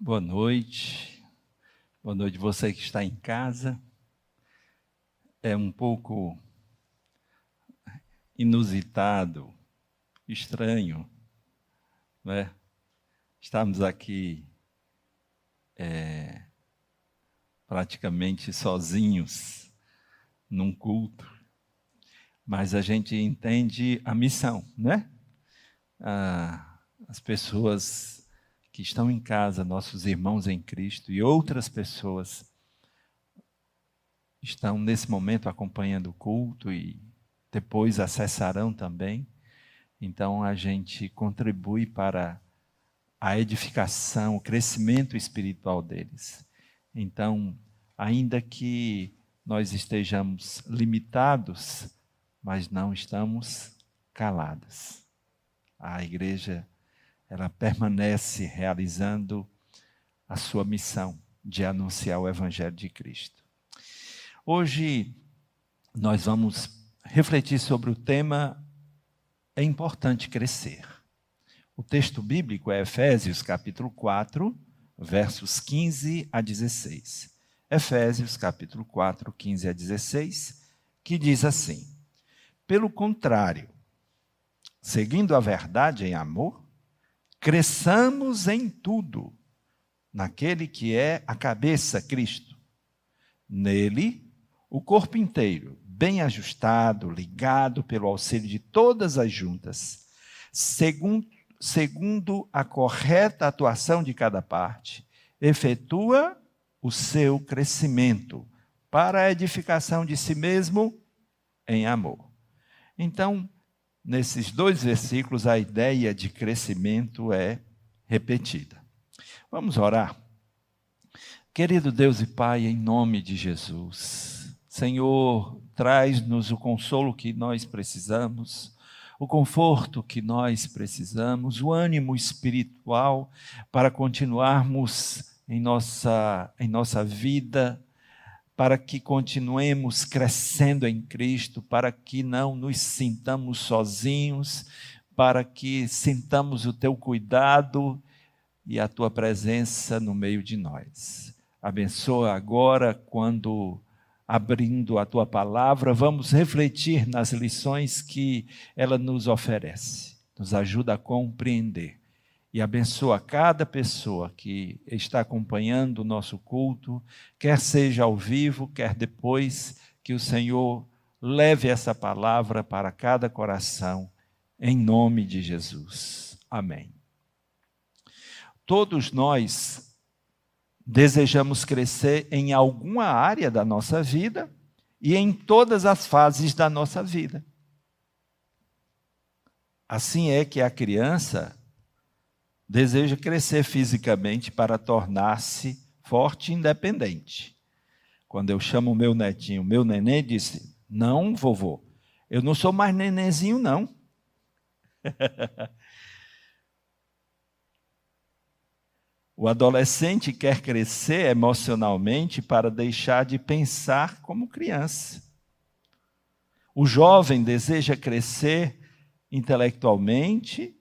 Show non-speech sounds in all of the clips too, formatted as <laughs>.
Boa noite. Boa noite você que está em casa. É um pouco inusitado, estranho, né? Estamos aqui é, praticamente sozinhos num culto, mas a gente entende a missão, né? Ah, as pessoas que estão em casa, nossos irmãos em Cristo e outras pessoas estão nesse momento acompanhando o culto e depois acessarão também. Então a gente contribui para a edificação, o crescimento espiritual deles. Então, ainda que nós estejamos limitados, mas não estamos calados. A igreja ela permanece realizando a sua missão de anunciar o Evangelho de Cristo. Hoje nós vamos refletir sobre o tema É importante crescer. O texto bíblico é Efésios capítulo 4, versos 15 a 16. Efésios capítulo 4, 15 a 16, que diz assim: Pelo contrário, seguindo a verdade em amor, cresçamos em tudo naquele que é a cabeça, Cristo. Nele, o corpo inteiro, bem ajustado, ligado pelo auxílio de todas as juntas, segundo, segundo a correta atuação de cada parte, efetua o seu crescimento para a edificação de si mesmo em amor. Então, nesses dois versículos, a ideia de crescimento é repetida. Vamos orar. Querido Deus e Pai, em nome de Jesus, Senhor, traz-nos o consolo que nós precisamos, o conforto que nós precisamos, o ânimo espiritual para continuarmos em nossa, em nossa vida para que continuemos crescendo em Cristo, para que não nos sintamos sozinhos, para que sintamos o teu cuidado e a tua presença no meio de nós. Abençoa agora quando abrindo a tua palavra, vamos refletir nas lições que ela nos oferece. Nos ajuda a compreender e abençoa cada pessoa que está acompanhando o nosso culto, quer seja ao vivo, quer depois, que o Senhor leve essa palavra para cada coração, em nome de Jesus. Amém. Todos nós desejamos crescer em alguma área da nossa vida e em todas as fases da nossa vida. Assim é que a criança deseja crescer fisicamente para tornar-se forte e independente. Quando eu chamo meu netinho, meu neném disse: Não, vovô, eu não sou mais nenenzinho, não. <laughs> o adolescente quer crescer emocionalmente para deixar de pensar como criança. O jovem deseja crescer intelectualmente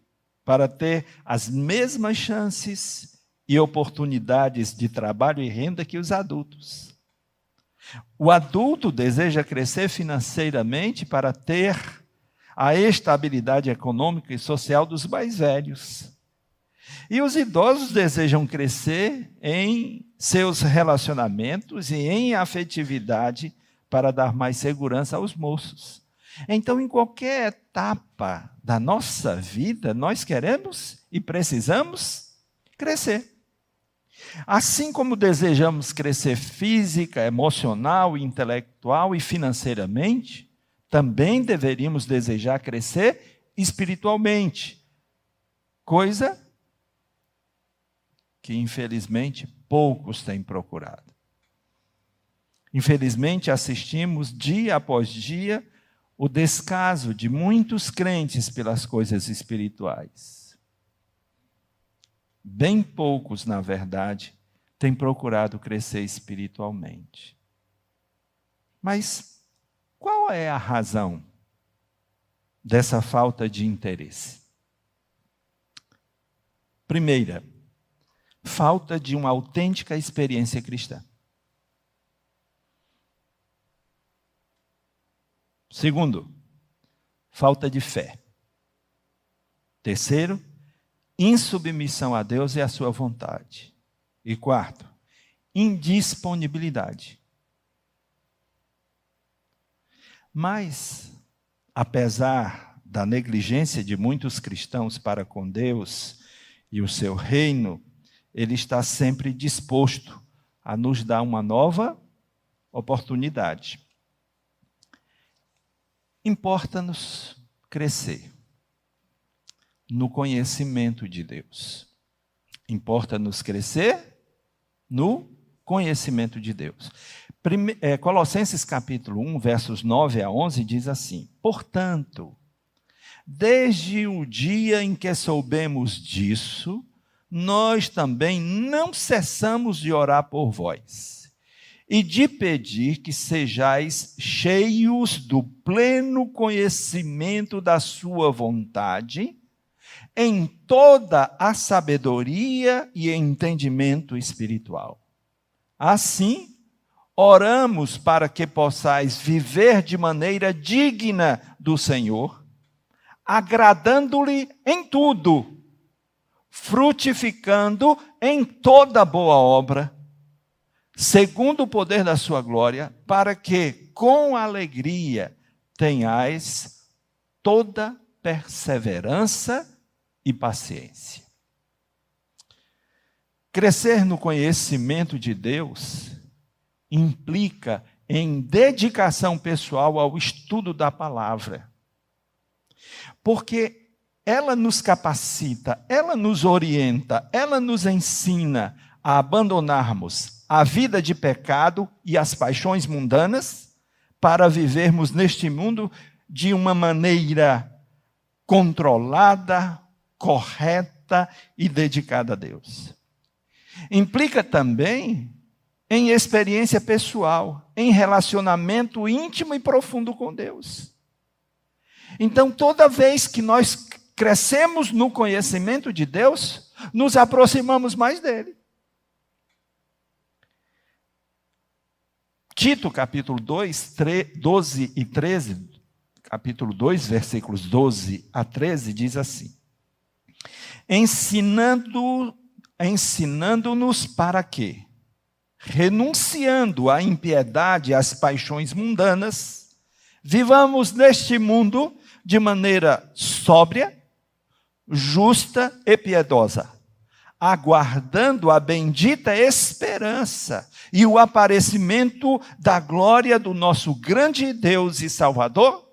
para ter as mesmas chances e oportunidades de trabalho e renda que os adultos. O adulto deseja crescer financeiramente para ter a estabilidade econômica e social dos mais velhos. E os idosos desejam crescer em seus relacionamentos e em afetividade para dar mais segurança aos moços. Então, em qualquer etapa da nossa vida, nós queremos e precisamos crescer. Assim como desejamos crescer física, emocional, intelectual e financeiramente, também deveríamos desejar crescer espiritualmente, coisa que infelizmente poucos têm procurado. Infelizmente assistimos dia após dia o descaso de muitos crentes pelas coisas espirituais. Bem poucos, na verdade, têm procurado crescer espiritualmente. Mas qual é a razão dessa falta de interesse? Primeira, falta de uma autêntica experiência cristã. Segundo, falta de fé. Terceiro, insubmissão a Deus e à sua vontade. E quarto, indisponibilidade. Mas, apesar da negligência de muitos cristãos para com Deus e o seu reino, ele está sempre disposto a nos dar uma nova oportunidade. Importa-nos crescer no conhecimento de Deus. Importa-nos crescer no conhecimento de Deus. Prime, é, Colossenses capítulo 1, versos 9 a 11 diz assim: Portanto, desde o dia em que soubemos disso, nós também não cessamos de orar por vós e de pedir que sejais cheios do pleno conhecimento da Sua vontade, em toda a sabedoria e entendimento espiritual. Assim, oramos para que possais viver de maneira digna do Senhor, agradando-lhe em tudo frutificando em toda boa obra, segundo o poder da sua glória, para que com alegria tenhais toda perseverança e paciência. Crescer no conhecimento de Deus implica em dedicação pessoal ao estudo da palavra. Porque ela nos capacita, ela nos orienta, ela nos ensina a abandonarmos a vida de pecado e as paixões mundanas para vivermos neste mundo de uma maneira controlada, correta e dedicada a Deus. Implica também em experiência pessoal, em relacionamento íntimo e profundo com Deus. Então, toda vez que nós crescemos no conhecimento de Deus, nos aproximamos mais dele. Tito, capítulo 2, 12 e 13, capítulo 2, versículos 12 a 13, diz assim: Ensinando, ensinando-nos para quê? Renunciando à impiedade e às paixões mundanas, vivamos neste mundo de maneira sóbria, justa e piedosa, aguardando a bendita esperança e o aparecimento da glória do nosso grande Deus e Salvador,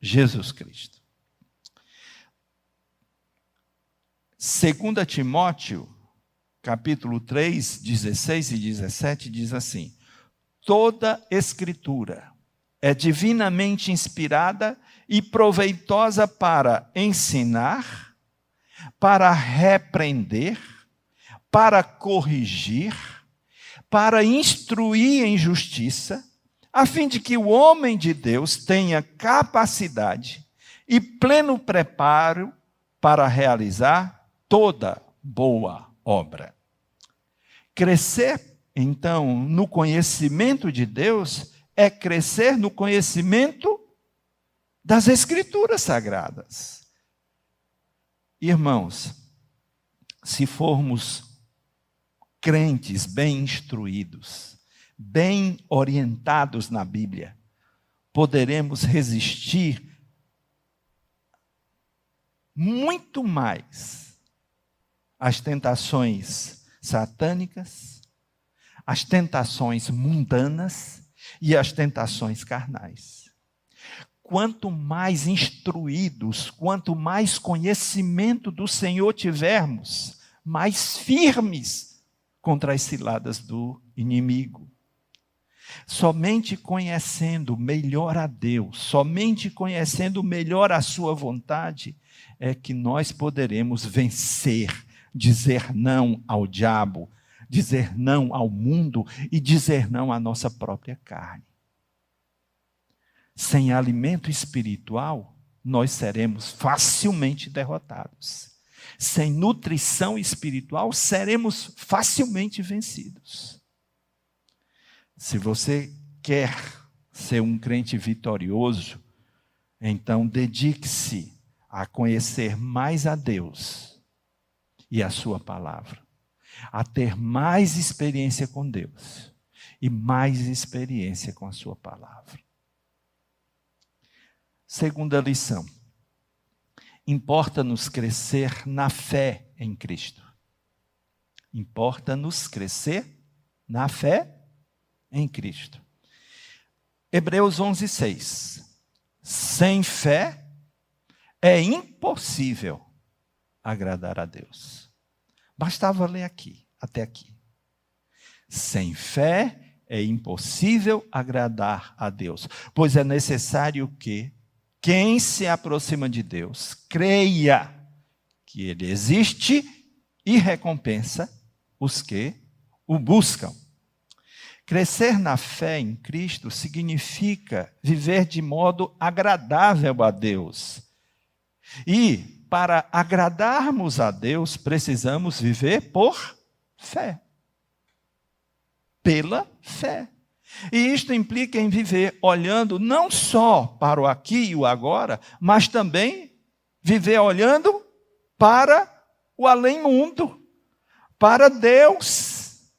Jesus Cristo. 2 Timóteo, capítulo 3, 16 e 17, diz assim: Toda escritura é divinamente inspirada e proveitosa para ensinar, para repreender, para corrigir, para instruir em justiça, a fim de que o homem de Deus tenha capacidade e pleno preparo para realizar toda boa obra. Crescer, então, no conhecimento de Deus é crescer no conhecimento das Escrituras Sagradas. Irmãos, se formos crentes bem instruídos, bem orientados na Bíblia, poderemos resistir muito mais às tentações satânicas, às tentações mundanas e às tentações carnais quanto mais instruídos, quanto mais conhecimento do Senhor tivermos, mais firmes contra as ciladas do inimigo. Somente conhecendo melhor a Deus, somente conhecendo melhor a Sua vontade, é que nós poderemos vencer, dizer não ao diabo, dizer não ao mundo e dizer não à nossa própria carne sem alimento espiritual, nós seremos facilmente derrotados. sem nutrição espiritual, seremos facilmente vencidos. Se você quer ser um crente vitorioso, então dedique-se a conhecer mais a Deus e a Sua palavra, a ter mais experiência com Deus e mais experiência com a Sua palavra. Segunda lição Importa-nos crescer na fé em Cristo. Importa-nos crescer na fé em Cristo. Hebreus 11, 6. Sem fé é impossível agradar a Deus. Bastava ler aqui, até aqui. Sem fé é impossível agradar a Deus, pois é necessário que quem se aproxima de Deus, creia que Ele existe e recompensa os que o buscam. Crescer na fé em Cristo significa viver de modo agradável a Deus. E para agradarmos a Deus, precisamos viver por fé. Pela fé. E isto implica em viver olhando não só para o aqui e o agora, mas também viver olhando para o além-mundo, para Deus,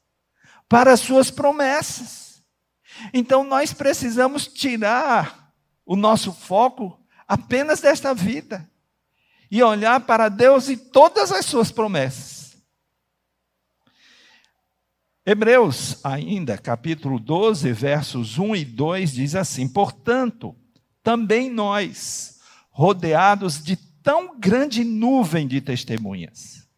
para as suas promessas. Então nós precisamos tirar o nosso foco apenas desta vida e olhar para Deus e todas as suas promessas. Hebreus, ainda, capítulo 12, versos 1 e 2, diz assim: Portanto, também nós, rodeados de tão grande nuvem de testemunhas,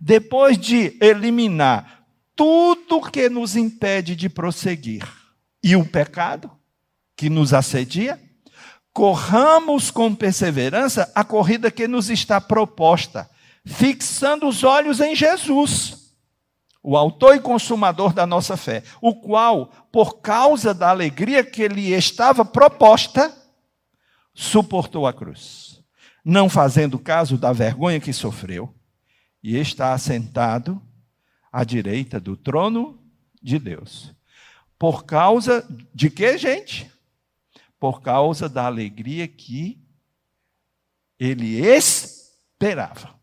depois de eliminar tudo que nos impede de prosseguir e o pecado que nos assedia, corramos com perseverança a corrida que nos está proposta, fixando os olhos em Jesus o autor e consumador da nossa fé, o qual, por causa da alegria que lhe estava proposta, suportou a cruz, não fazendo caso da vergonha que sofreu, e está assentado à direita do trono de Deus. Por causa de que, gente? Por causa da alegria que ele esperava.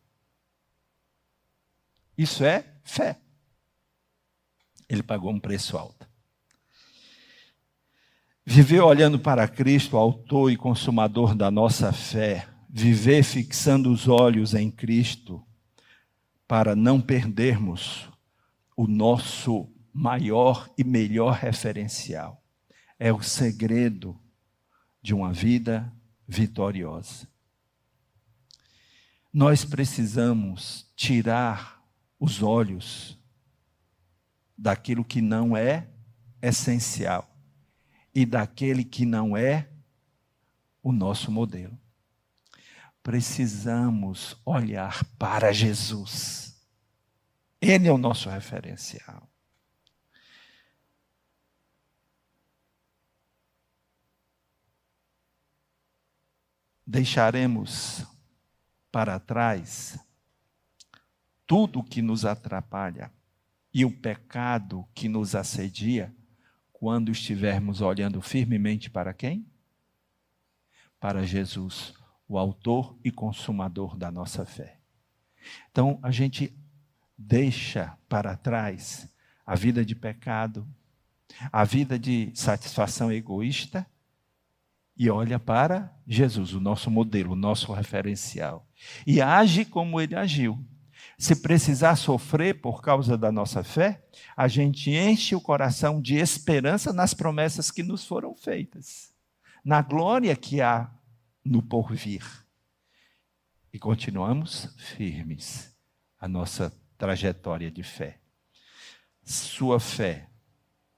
Isso é fé. Ele pagou um preço alto. Viver olhando para Cristo, autor e consumador da nossa fé, viver fixando os olhos em Cristo, para não perdermos o nosso maior e melhor referencial. É o segredo de uma vida vitoriosa. Nós precisamos tirar os olhos daquilo que não é essencial e daquele que não é o nosso modelo. Precisamos olhar para Jesus. Ele é o nosso referencial. Deixaremos para trás tudo que nos atrapalha e o pecado que nos assedia quando estivermos olhando firmemente para quem? Para Jesus, o autor e consumador da nossa fé. Então, a gente deixa para trás a vida de pecado, a vida de satisfação egoísta e olha para Jesus, o nosso modelo, o nosso referencial. E age como ele agiu. Se precisar sofrer por causa da nossa fé, a gente enche o coração de esperança nas promessas que nos foram feitas, na glória que há no porvir. E continuamos firmes a nossa trajetória de fé. Sua fé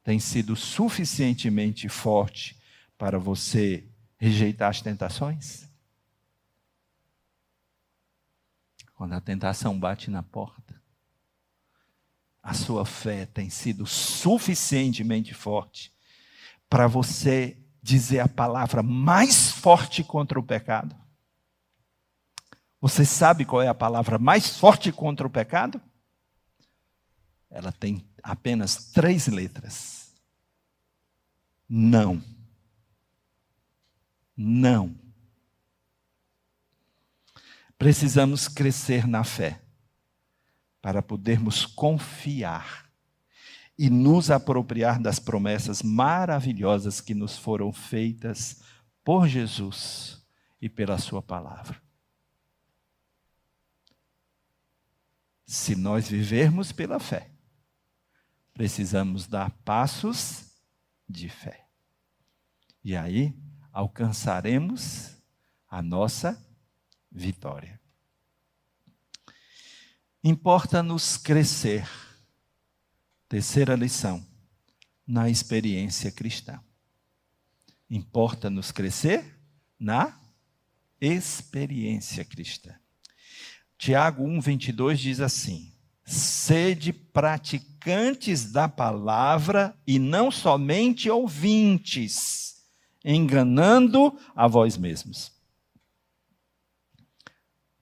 tem sido suficientemente forte para você rejeitar as tentações? Quando a tentação bate na porta, a sua fé tem sido suficientemente forte para você dizer a palavra mais forte contra o pecado? Você sabe qual é a palavra mais forte contra o pecado? Ela tem apenas três letras. Não. Não. Precisamos crescer na fé para podermos confiar e nos apropriar das promessas maravilhosas que nos foram feitas por Jesus e pela Sua palavra. Se nós vivermos pela fé, precisamos dar passos de fé. E aí alcançaremos a nossa vitória. Importa-nos crescer. Terceira lição, na experiência cristã. Importa-nos crescer na experiência cristã. Tiago 1, 22 diz assim: Sede praticantes da palavra e não somente ouvintes, enganando a vós mesmos.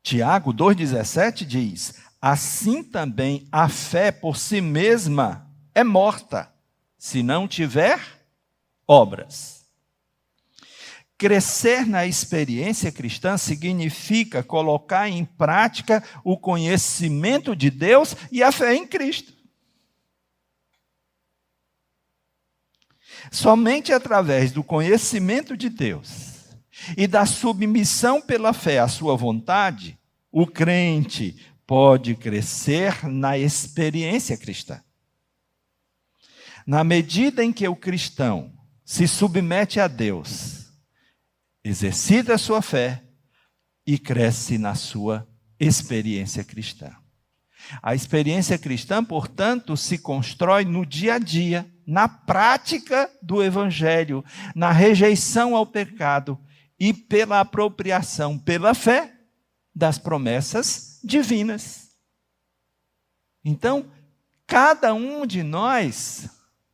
Tiago 2,17 diz: Assim também a fé por si mesma é morta, se não tiver obras. Crescer na experiência cristã significa colocar em prática o conhecimento de Deus e a fé em Cristo. Somente através do conhecimento de Deus e da submissão pela fé à sua vontade, o crente pode crescer na experiência cristã. Na medida em que o cristão se submete a Deus, exercita a sua fé e cresce na sua experiência cristã. A experiência cristã, portanto, se constrói no dia a dia, na prática do evangelho, na rejeição ao pecado e pela apropriação pela fé das promessas divinas. Então, cada um de nós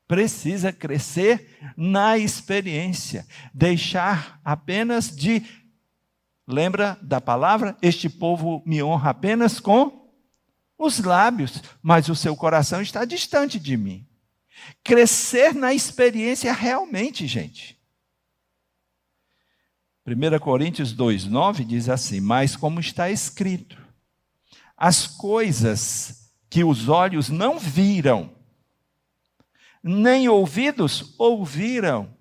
precisa crescer na experiência, deixar apenas de lembra da palavra? Este povo me honra apenas com os lábios, mas o seu coração está distante de mim. Crescer na experiência realmente, gente. 1 Coríntios 2,9 diz assim: Mas como está escrito, as coisas que os olhos não viram, nem ouvidos ouviram,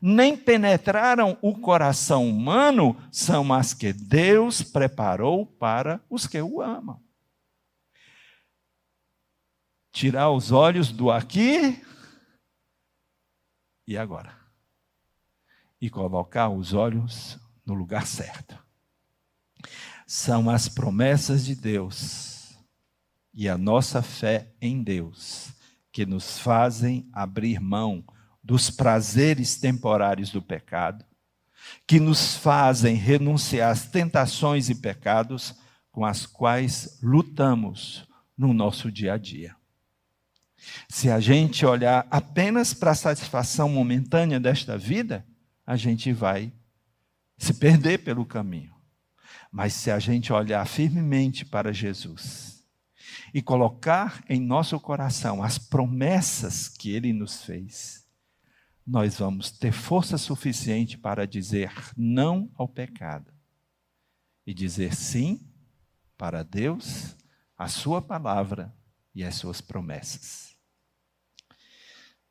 nem penetraram o coração humano, são as que Deus preparou para os que o amam. Tirar os olhos do aqui e agora. E colocar os olhos no lugar certo. São as promessas de Deus e a nossa fé em Deus que nos fazem abrir mão dos prazeres temporários do pecado, que nos fazem renunciar às tentações e pecados com as quais lutamos no nosso dia a dia. Se a gente olhar apenas para a satisfação momentânea desta vida, a gente vai se perder pelo caminho. Mas se a gente olhar firmemente para Jesus, e colocar em nosso coração as promessas que ele nos fez, nós vamos ter força suficiente para dizer não ao pecado e dizer sim para Deus, a Sua palavra e as Suas promessas.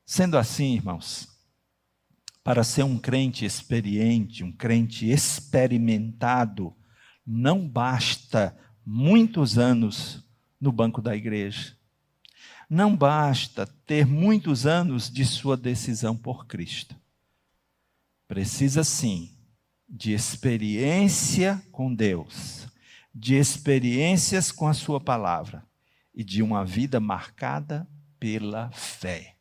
Sendo assim, irmãos, para ser um crente experiente, um crente experimentado, não basta muitos anos no banco da igreja. Não basta ter muitos anos de sua decisão por Cristo. Precisa sim de experiência com Deus, de experiências com a Sua palavra e de uma vida marcada pela fé.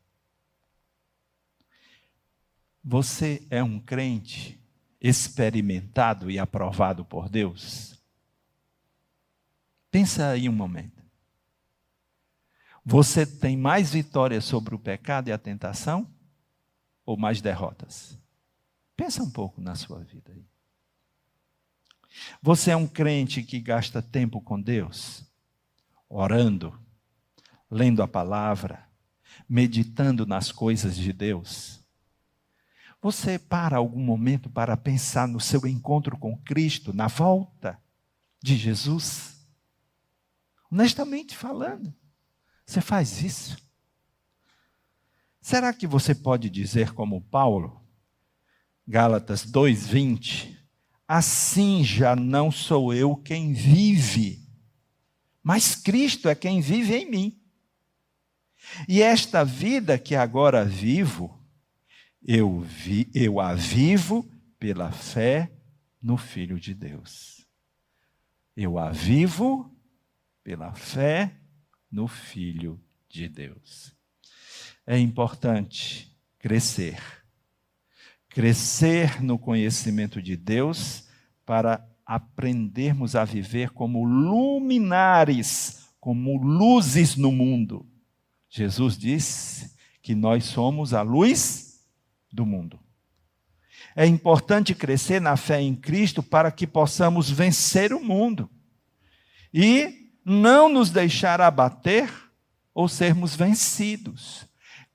Você é um crente experimentado e aprovado por Deus? Pensa aí um momento. Você tem mais vitórias sobre o pecado e a tentação? Ou mais derrotas? Pensa um pouco na sua vida aí. Você é um crente que gasta tempo com Deus? Orando, lendo a palavra, meditando nas coisas de Deus? Você para algum momento para pensar no seu encontro com Cristo, na volta de Jesus? Honestamente falando, você faz isso? Será que você pode dizer como Paulo, Gálatas 2:20, assim já não sou eu quem vive, mas Cristo é quem vive em mim. E esta vida que agora vivo, eu, vi, eu a vivo pela fé no Filho de Deus. Eu a vivo pela fé no Filho de Deus. É importante crescer. Crescer no conhecimento de Deus para aprendermos a viver como luminares, como luzes no mundo. Jesus disse que nós somos a luz do mundo. É importante crescer na fé em Cristo para que possamos vencer o mundo. E não nos deixar abater ou sermos vencidos.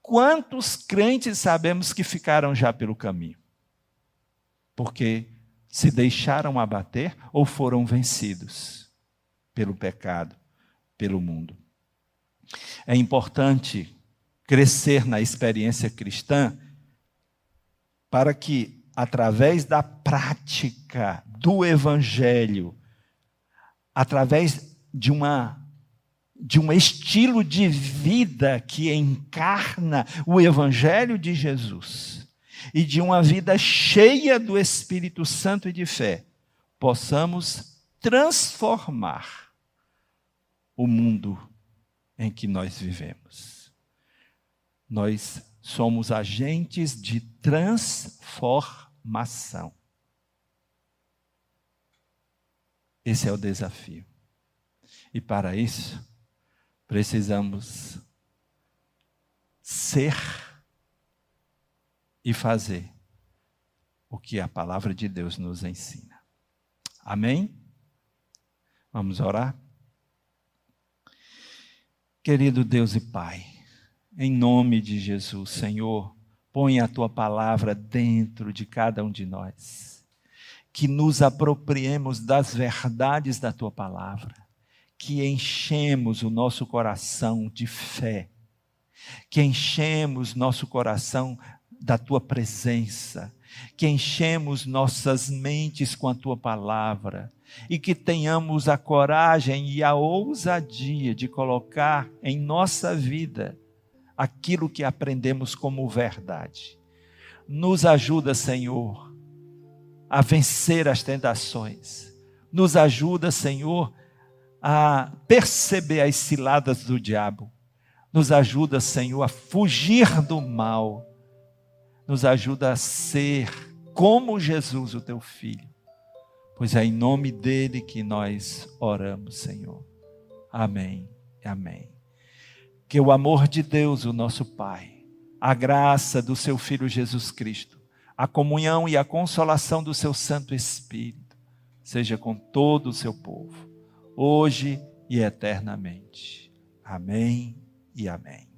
Quantos crentes sabemos que ficaram já pelo caminho? Porque se deixaram abater ou foram vencidos pelo pecado, pelo mundo. É importante crescer na experiência cristã para que, através da prática do Evangelho, através de uma de um estilo de vida que encarna o evangelho de Jesus e de uma vida cheia do Espírito Santo e de fé, possamos transformar o mundo em que nós vivemos. Nós somos agentes de transformação. Esse é o desafio. E para isso, precisamos ser e fazer o que a palavra de Deus nos ensina. Amém? Vamos orar? Querido Deus e Pai, em nome de Jesus, Senhor, põe a tua palavra dentro de cada um de nós, que nos apropriemos das verdades da tua palavra. Que enchemos o nosso coração de fé, que enchemos nosso coração da tua presença, que enchemos nossas mentes com a tua palavra. E que tenhamos a coragem e a ousadia de colocar em nossa vida aquilo que aprendemos como verdade. Nos ajuda, Senhor, a vencer as tentações. Nos ajuda, Senhor, a perceber as ciladas do diabo. Nos ajuda, Senhor, a fugir do mal. Nos ajuda a ser como Jesus, o teu filho. Pois é em nome dele que nós oramos, Senhor. Amém. Amém. Que o amor de Deus, o nosso Pai, a graça do seu filho Jesus Cristo, a comunhão e a consolação do seu Santo Espírito, seja com todo o seu povo hoje e eternamente. Amém e amém.